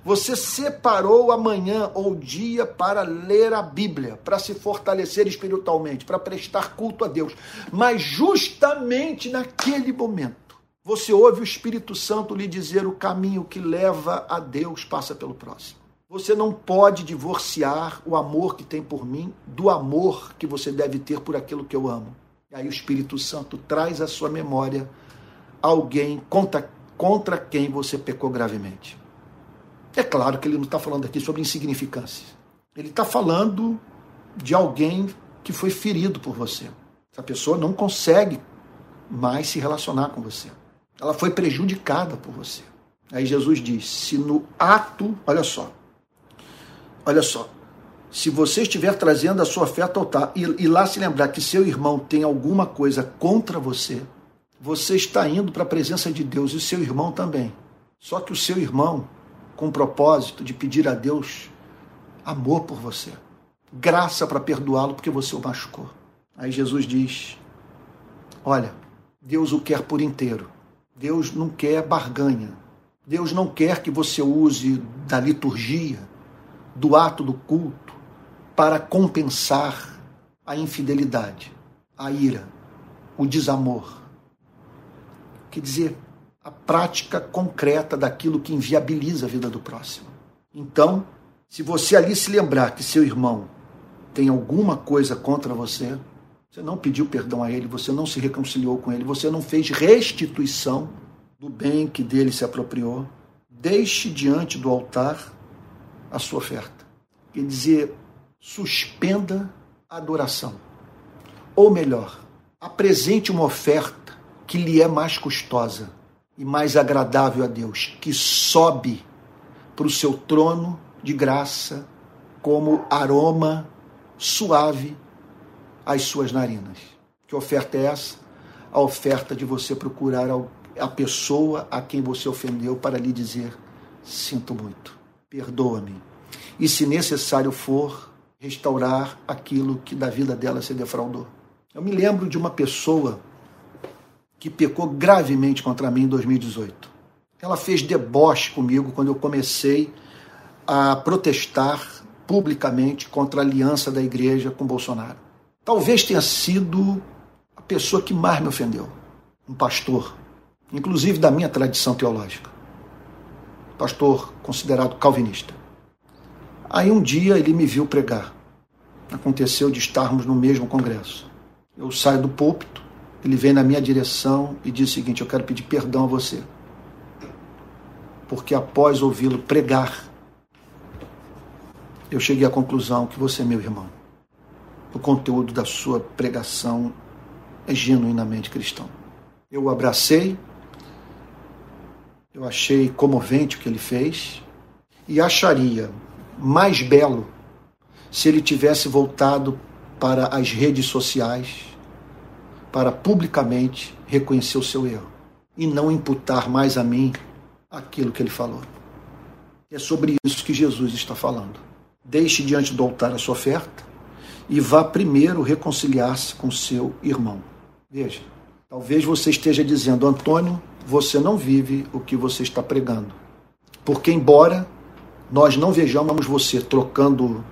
S1: Você separou a manhã ou dia para ler a Bíblia, para se fortalecer espiritualmente, para prestar culto a Deus. Mas justamente naquele momento, você ouve o Espírito Santo lhe dizer o caminho que leva a Deus passa pelo próximo. Você não pode divorciar o amor que tem por mim do amor que você deve ter por aquilo que eu amo. E aí o Espírito Santo traz à sua memória alguém contra, contra quem você pecou gravemente. É claro que ele não está falando aqui sobre insignificância. Ele está falando de alguém que foi ferido por você. Essa pessoa não consegue mais se relacionar com você. Ela foi prejudicada por você. Aí Jesus diz: se no ato, olha só, olha só, se você estiver trazendo a sua oferta ao altar e, e lá se lembrar que seu irmão tem alguma coisa contra você, você está indo para a presença de Deus e seu irmão também. Só que o seu irmão, com o propósito de pedir a Deus amor por você, graça para perdoá-lo porque você o machucou. Aí Jesus diz: Olha, Deus o quer por inteiro. Deus não quer barganha. Deus não quer que você use da liturgia, do ato do culto, para compensar a infidelidade, a ira, o desamor. Quer dizer, a prática concreta daquilo que inviabiliza a vida do próximo. Então, se você ali se lembrar que seu irmão tem alguma coisa contra você, você não pediu perdão a ele, você não se reconciliou com ele, você não fez restituição do bem que dele se apropriou, deixe diante do altar a sua oferta. Quer dizer, suspenda a adoração. Ou melhor, apresente uma oferta que lhe é mais custosa e mais agradável a Deus, que sobe para o seu trono de graça como aroma suave às suas narinas. Que oferta é essa? A oferta de você procurar a pessoa a quem você ofendeu para lhe dizer: sinto muito, perdoa-me. E se necessário for, restaurar aquilo que da vida dela se defraudou. Eu me lembro de uma pessoa que pecou gravemente contra mim em 2018. Ela fez deboche comigo quando eu comecei a protestar publicamente contra a aliança da igreja com Bolsonaro. Talvez tenha sido a pessoa que mais me ofendeu, um pastor, inclusive da minha tradição teológica. Pastor considerado calvinista. Aí um dia ele me viu pregar. Aconteceu de estarmos no mesmo congresso. Eu saio do púlpito, ele vem na minha direção e diz o seguinte: Eu quero pedir perdão a você. Porque após ouvi-lo pregar, eu cheguei à conclusão que você é meu irmão. O conteúdo da sua pregação é genuinamente cristão. Eu o abracei, eu achei comovente o que ele fez e acharia mais belo se ele tivesse voltado para as redes sociais para publicamente reconhecer o seu erro e não imputar mais a mim aquilo que ele falou. É sobre isso que Jesus está falando. Deixe diante do altar a sua oferta e vá primeiro reconciliar-se com seu irmão. Veja, talvez você esteja dizendo, Antônio, você não vive o que você está pregando. Porque, embora nós não vejamos você trocando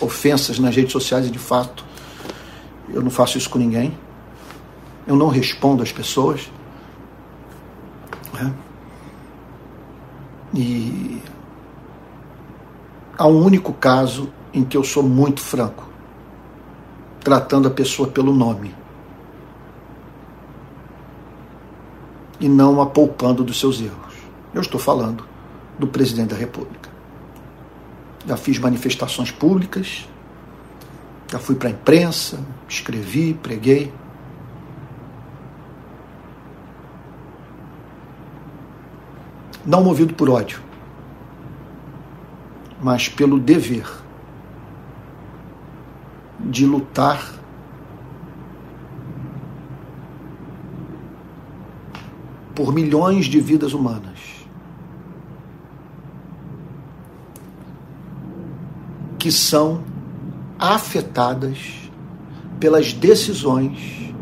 S1: ofensas nas redes sociais, e de fato eu não faço isso com ninguém, eu não respondo às pessoas. Né? E há um único caso em que eu sou muito franco, tratando a pessoa pelo nome. E não a poupando dos seus erros. Eu estou falando do presidente da República. Já fiz manifestações públicas, já fui para a imprensa, escrevi, preguei. Não movido por ódio mas pelo dever de lutar por milhões de vidas humanas. Que são afetadas pelas decisões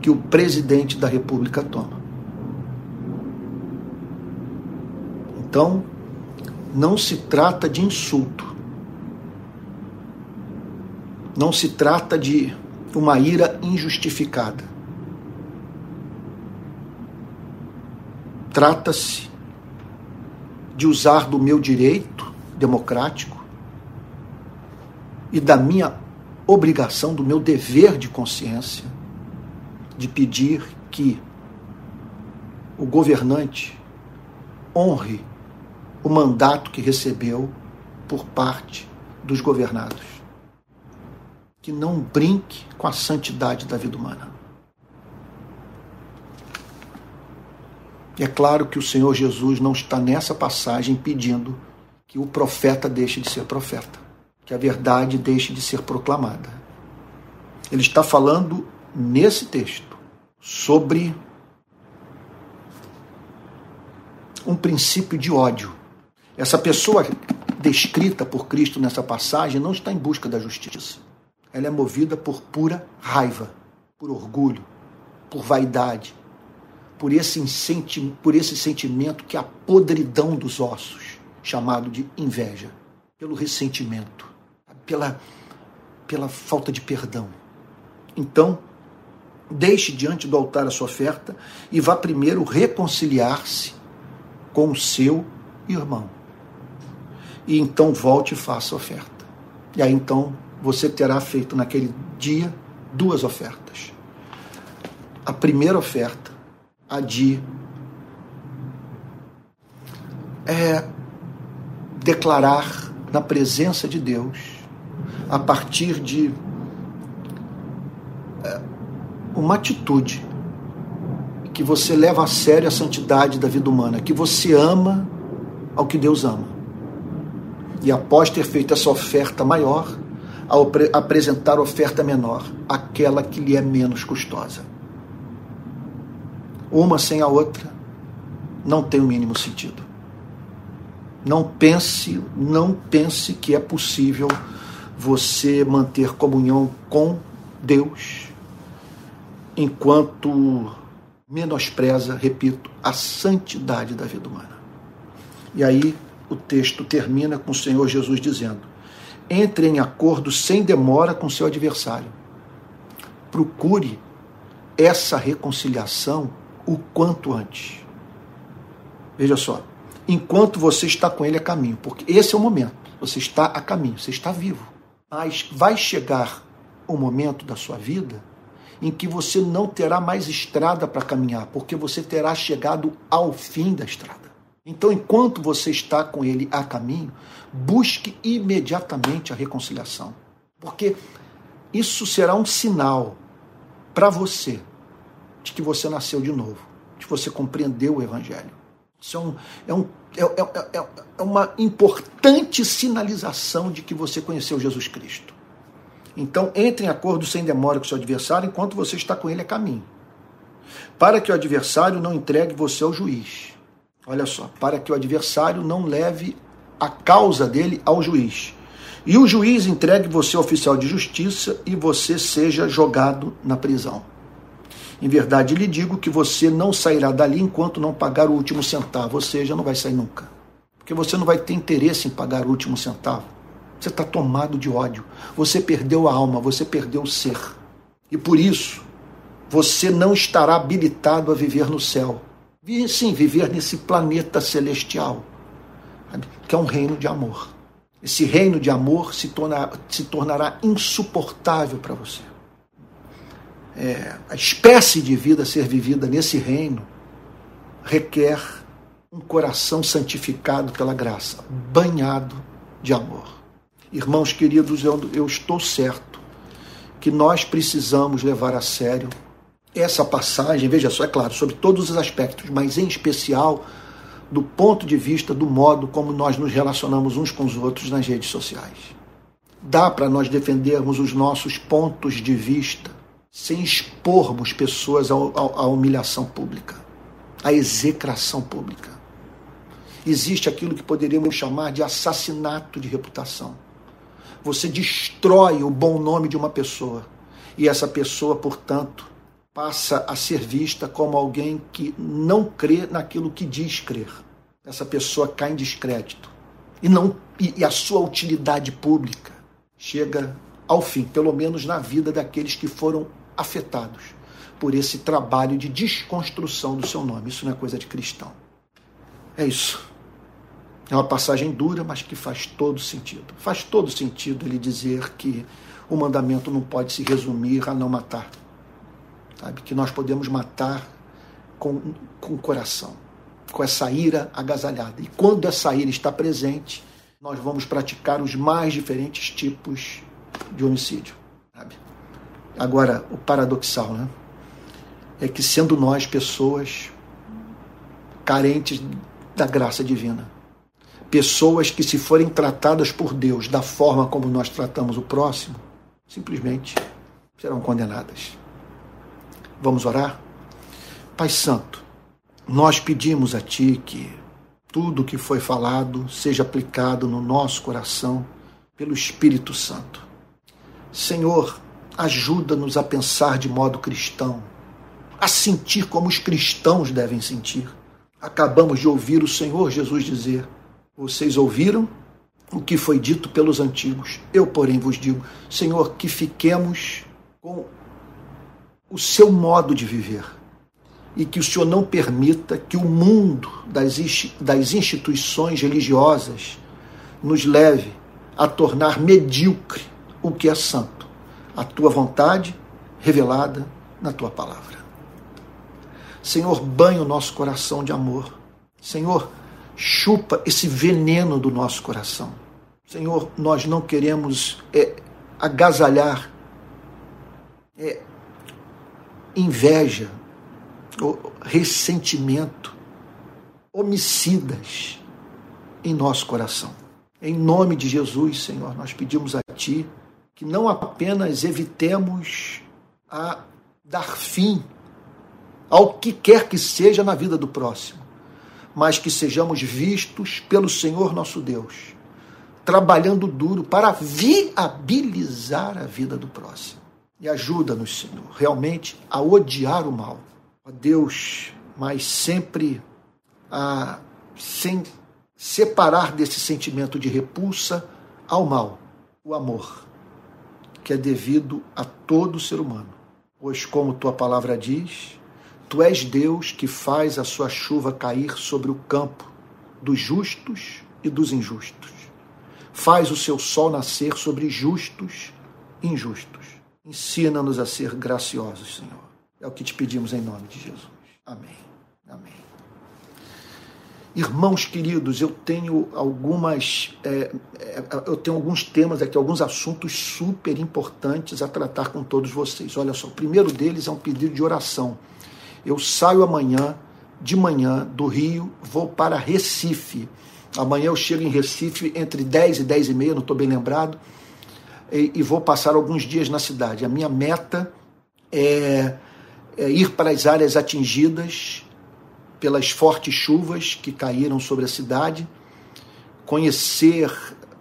S1: que o presidente da República toma. Então, não se trata de insulto. Não se trata de uma ira injustificada. Trata-se de usar do meu direito democrático e da minha obrigação, do meu dever de consciência, de pedir que o governante honre o mandato que recebeu por parte dos governados. Que não brinque com a santidade da vida humana. E é claro que o Senhor Jesus não está nessa passagem pedindo que o profeta deixe de ser profeta, que a verdade deixe de ser proclamada. Ele está falando nesse texto sobre um princípio de ódio essa pessoa descrita por Cristo nessa passagem não está em busca da justiça. Ela é movida por pura raiva, por orgulho, por vaidade, por esse, por esse sentimento que é a podridão dos ossos, chamado de inveja, pelo ressentimento, pela, pela falta de perdão. Então, deixe diante do altar a sua oferta e vá primeiro reconciliar-se com o seu irmão. E então volte e faça oferta. E aí então você terá feito naquele dia duas ofertas. A primeira oferta, a de é, declarar na presença de Deus, a partir de é, uma atitude que você leva a sério a santidade da vida humana, que você ama ao que Deus ama. E após ter feito essa oferta maior, ao apresentar oferta menor, aquela que lhe é menos custosa. Uma sem a outra não tem o mínimo sentido. Não pense, não pense que é possível você manter comunhão com Deus enquanto menospreza, repito, a santidade da vida humana. E aí o texto termina com o Senhor Jesus dizendo: entre em acordo sem demora com seu adversário. Procure essa reconciliação o quanto antes. Veja só, enquanto você está com ele a caminho, porque esse é o momento, você está a caminho, você está vivo. Mas vai chegar o momento da sua vida em que você não terá mais estrada para caminhar, porque você terá chegado ao fim da estrada. Então, enquanto você está com ele a caminho, busque imediatamente a reconciliação, porque isso será um sinal para você de que você nasceu de novo, de que você compreendeu o Evangelho. Isso é, um, é, um, é, é, é, é uma importante sinalização de que você conheceu Jesus Cristo. Então, entre em acordo sem demora com seu adversário enquanto você está com ele a caminho, para que o adversário não entregue você ao juiz. Olha só, para que o adversário não leve a causa dele ao juiz. E o juiz entregue você ao oficial de justiça e você seja jogado na prisão. Em verdade lhe digo que você não sairá dali enquanto não pagar o último centavo, ou seja, não vai sair nunca. Porque você não vai ter interesse em pagar o último centavo. Você está tomado de ódio. Você perdeu a alma, você perdeu o ser. E por isso, você não estará habilitado a viver no céu. Sim, viver nesse planeta celestial, que é um reino de amor. Esse reino de amor se, torna, se tornará insuportável para você é, a espécie de vida a ser vivida nesse reino requer um coração santificado pela graça, banhado de amor. Irmãos queridos, eu, eu estou certo que nós precisamos levar a sério essa passagem, veja só, é claro, sobre todos os aspectos, mas em especial do ponto de vista do modo como nós nos relacionamos uns com os outros nas redes sociais. Dá para nós defendermos os nossos pontos de vista sem expormos pessoas à humilhação pública, à execração pública. Existe aquilo que poderíamos chamar de assassinato de reputação. Você destrói o bom nome de uma pessoa e essa pessoa, portanto, passa a ser vista como alguém que não crê naquilo que diz crer. Essa pessoa cai em descrédito e não e, e a sua utilidade pública chega ao fim, pelo menos na vida daqueles que foram afetados por esse trabalho de desconstrução do seu nome. Isso não é coisa de cristão. É isso. É uma passagem dura, mas que faz todo sentido. Faz todo sentido ele dizer que o mandamento não pode se resumir a não matar. Sabe? Que nós podemos matar com, com o coração, com essa ira agasalhada. E quando essa ira está presente, nós vamos praticar os mais diferentes tipos de homicídio. Sabe? Agora, o paradoxal, né? É que sendo nós pessoas carentes da graça divina, pessoas que, se forem tratadas por Deus da forma como nós tratamos o próximo, simplesmente serão condenadas. Vamos orar? Pai Santo, nós pedimos a Ti que tudo o que foi falado seja aplicado no nosso coração pelo Espírito Santo. Senhor, ajuda-nos a pensar de modo cristão, a sentir como os cristãos devem sentir. Acabamos de ouvir o Senhor Jesus dizer: Vocês ouviram o que foi dito pelos antigos. Eu, porém, vos digo, Senhor, que fiquemos com o seu modo de viver e que o Senhor não permita que o mundo das, instituições religiosas nos leve a tornar medíocre o que é santo, a tua vontade revelada na tua palavra. Senhor, banha o nosso coração de amor. Senhor, chupa esse veneno do nosso coração. Senhor, nós não queremos é, agasalhar é, inveja, ressentimento, homicidas em nosso coração. Em nome de Jesus, Senhor, nós pedimos a Ti que não apenas evitemos a dar fim ao que quer que seja na vida do próximo, mas que sejamos vistos pelo Senhor nosso Deus, trabalhando duro para viabilizar a vida do próximo. E ajuda-nos, Senhor, realmente a odiar o mal. Ó Deus, mas sempre a sem separar desse sentimento de repulsa ao mal o amor, que é devido a todo ser humano. Pois, como tua palavra diz, Tu és Deus que faz a sua chuva cair sobre o campo dos justos e dos injustos. Faz o seu sol nascer sobre justos e injustos. Ensina-nos a ser graciosos, Senhor. É o que te pedimos em nome de Jesus. Amém. Amém. Irmãos queridos, eu tenho algumas, é, é, eu tenho alguns temas aqui, alguns assuntos super importantes a tratar com todos vocês. Olha só, o primeiro deles é um pedido de oração. Eu saio amanhã, de manhã, do Rio, vou para Recife. Amanhã eu chego em Recife entre 10 e 10 e meia, não estou bem lembrado, e, e, vou passar alguns dias na cidade. A minha meta é, é ir para as áreas atingidas pelas fortes chuvas que caíram sobre a cidade, conhecer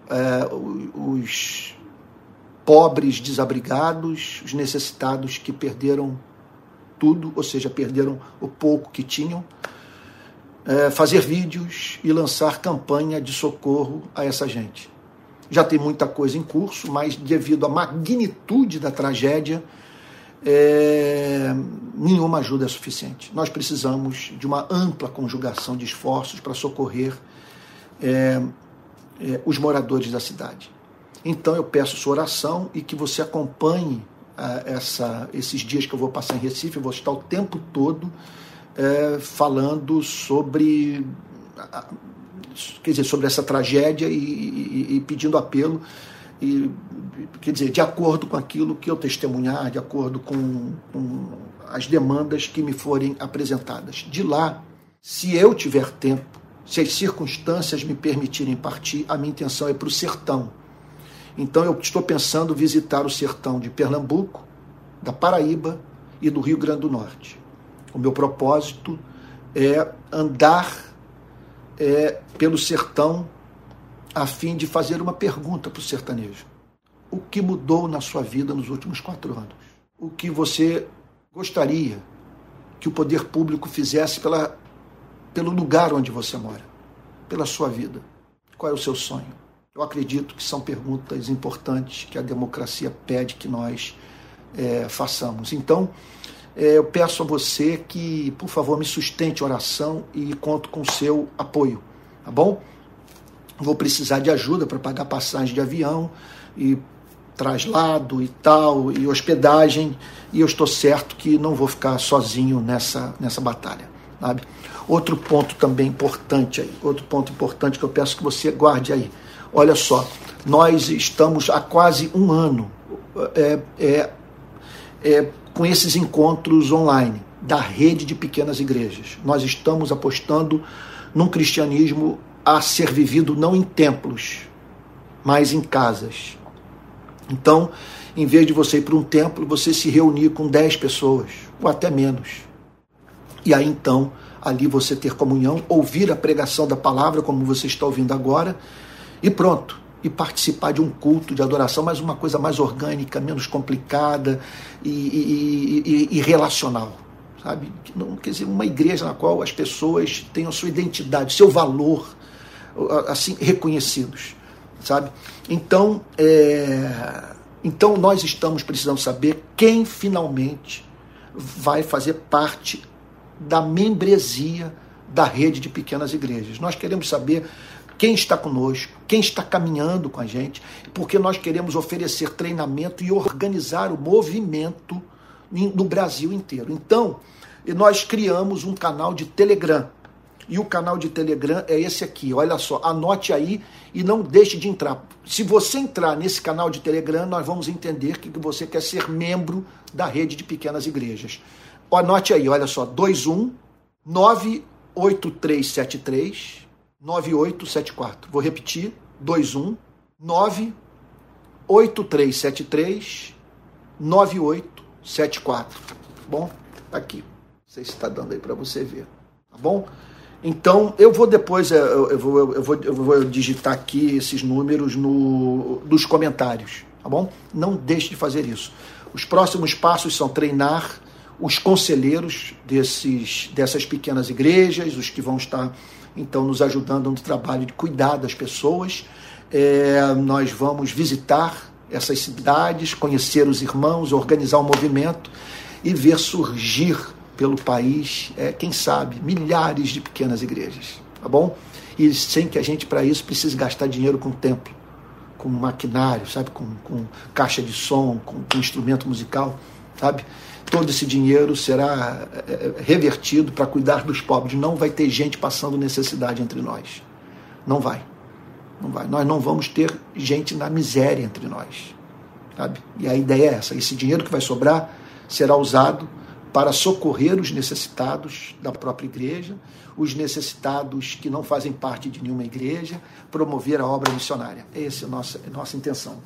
S1: é, os pobres desabrigados, os necessitados que perderam tudo, ou seja, perderam o pouco que tinham, é, fazer vídeos e lançar campanha de socorro a essa gente. Já tem muita coisa em curso, mas devido à magnitude da tragédia, é, nenhuma ajuda é suficiente. Nós precisamos de uma ampla conjugação de esforços para socorrer é, é, os moradores da cidade. Então eu peço sua oração e que você acompanhe essa, esses dias que eu vou passar em Recife, eu vou estar o tempo todo é, falando sobre, quer dizer, sobre essa tragédia e, e, e pedindo apelo e, quer dizer, de acordo com aquilo que eu testemunhar, de acordo com, com, as demandas que me forem apresentadas. De lá, se eu tiver tempo, se as circunstâncias me permitirem partir, a minha intenção é para o sertão. Então eu estou pensando visitar o sertão de Pernambuco, da Paraíba e do Rio Grande do Norte. O meu propósito é andar é, pelo sertão a fim de fazer uma pergunta para o sertanejo. O que mudou na sua vida nos últimos quatro anos? O que você gostaria que o poder público fizesse pela, pelo lugar onde você mora, pela sua vida? Qual é o seu sonho? Eu acredito que são perguntas importantes que a democracia pede que nós é, façamos. Então, eu peço a você que, por favor, me sustente oração e conto com seu apoio, tá bom? Vou precisar de ajuda para pagar passagem de avião e traslado e tal, e hospedagem, e eu estou certo que não vou ficar sozinho nessa, nessa batalha, sabe? Outro ponto também importante aí, outro ponto importante que eu peço que você guarde aí Olha só, nós estamos há quase um ano é, é, é, com esses encontros online da rede de pequenas igrejas. Nós estamos apostando num cristianismo a ser vivido não em templos, mas em casas. Então, em vez de você ir para um templo, você se reunir com 10 pessoas, ou até menos. E aí então, ali você ter comunhão, ouvir a pregação da palavra, como você está ouvindo agora, e pronto. E participar de um culto de adoração, mas uma coisa mais orgânica, menos complicada e, e, e, e relacional. Sabe? Não, quer dizer, uma igreja na qual as pessoas tenham sua identidade, seu valor, assim, reconhecidos. sabe? Então, é, então nós estamos precisando saber quem finalmente vai fazer parte da membresia da rede de pequenas igrejas. Nós queremos saber quem está conosco, quem está caminhando com a gente, porque nós queremos oferecer treinamento e organizar o movimento no Brasil inteiro. Então, nós criamos um canal de Telegram. E o canal de Telegram é esse aqui. Olha só, anote aí e não deixe de entrar. Se você entrar nesse canal de Telegram, nós vamos entender que você quer ser membro da rede de pequenas igrejas. Anote aí, olha só, 21 98373 9874. Vou repetir, 21 98373 9874. Bom, tá aqui. Não sei se está dando aí para você ver. Tá bom? Então, eu vou depois, é, eu vou, eu vou, eu vou digitar aqui esses números no, nos comentários, tá bom? Não deixe de fazer isso. Os próximos passos são treinar os conselheiros desses, dessas pequenas igrejas, os que vão estar, então, nos ajudando no trabalho de cuidar das pessoas. É, nós vamos visitar essas cidades, conhecer os irmãos, organizar o um movimento e ver surgir pelo país, é, quem sabe, milhares de pequenas igrejas, tá bom? E sem que a gente, para isso, precise gastar dinheiro com templo, com maquinário, sabe? Com, com caixa de som, com, com instrumento musical, sabe? Todo esse dinheiro será é, é revertido para cuidar dos pobres. Não vai ter gente passando necessidade entre nós. Não vai. Não vai. Nós não vamos ter gente na miséria entre nós. Sabe? E a ideia é essa. Esse dinheiro que vai sobrar será usado para socorrer os necessitados da própria igreja, os necessitados que não fazem parte de nenhuma igreja, promover a obra missionária. Essa é a nossa, a nossa intenção.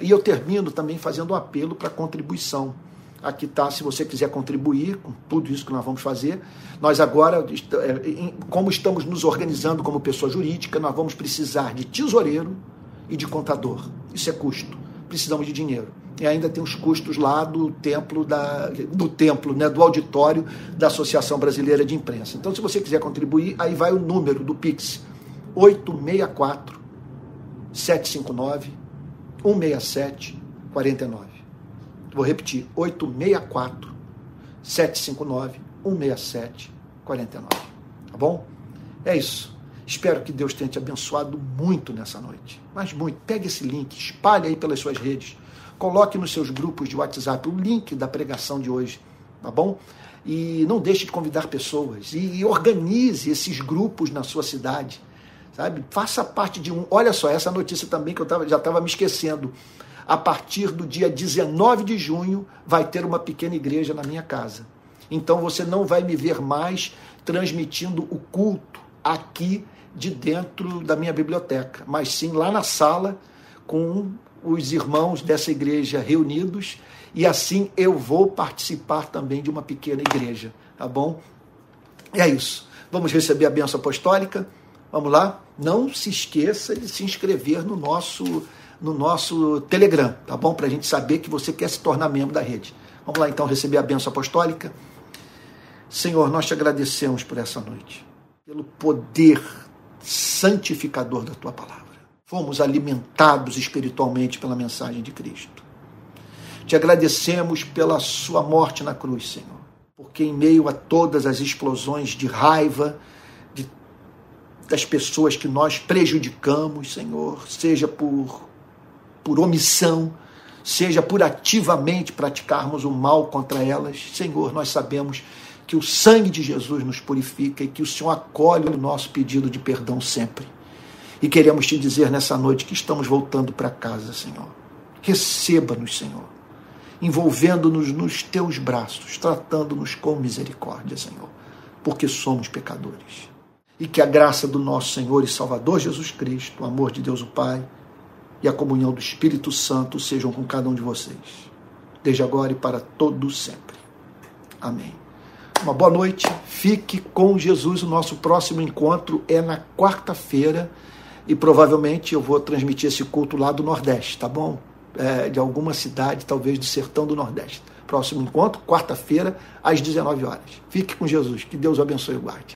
S1: E eu termino também fazendo um apelo para contribuição. Aqui está, se você quiser contribuir com tudo isso que nós vamos fazer. Nós agora, é, como estamos nos organizando como pessoa jurídica, nós vamos precisar de tesoureiro e de contador. Isso é custo. Precisamos de dinheiro e ainda tem os custos lá do templo da, do templo, né, do auditório da Associação Brasileira de Imprensa. Então, se você quiser contribuir, aí vai o número do Pix 864 759 167 49. Vou repetir, 864 759 167 49. Tá bom? É isso. Espero que Deus tenha te abençoado muito nessa noite. Mas muito. Pegue esse link, espalhe aí pelas suas redes Coloque nos seus grupos de WhatsApp o link da pregação de hoje, tá bom? E não deixe de convidar pessoas e, organize esses grupos na sua cidade, sabe? Faça parte de um. Olha só, essa notícia também que eu tava, já estava me esquecendo. A partir do dia 19 de junho vai ter uma pequena igreja na minha casa. Então você não vai me ver mais transmitindo o culto aqui de dentro da minha biblioteca, mas sim lá na sala com os irmãos dessa igreja reunidos e assim eu vou participar também de uma pequena igreja, tá bom? É isso. Vamos receber a benção apostólica. Vamos lá? Não se esqueça de se inscrever no nosso no nosso Telegram, tá bom? Para a gente saber que você quer se tornar membro da rede. Vamos lá então receber a benção apostólica. Senhor, nós te agradecemos por essa noite, pelo poder santificador da tua palavra fomos alimentados espiritualmente pela mensagem de Cristo. Te agradecemos pela sua morte na cruz, Senhor, porque em meio a todas as explosões de raiva das pessoas que nós prejudicamos, Senhor, seja por, por omissão, seja por ativamente praticarmos o mal contra elas, Senhor, nós sabemos que o sangue de Jesus nos purifica e que o Senhor acolhe o nosso pedido de perdão sempre. E queremos te dizer nessa noite que estamos voltando para casa, Senhor. Receba-nos, Senhor, envolvendo-nos nos teus braços, tratando-nos com misericórdia, Senhor, porque somos pecadores. E que a graça do nosso Senhor e Salvador Jesus Cristo, o amor de Deus o Pai e a comunhão do Espírito Santo sejam com cada um de vocês, desde agora e para todo sempre. Amém. Uma boa noite, fique com Jesus. O nosso próximo encontro é na quarta-feira e provavelmente eu vou transmitir esse culto lá do Nordeste, tá bom? É, de alguma cidade, talvez do sertão do Nordeste. Próximo encontro, quarta-feira, às 19 horas. Fique com Jesus. Que Deus o abençoe e guarde.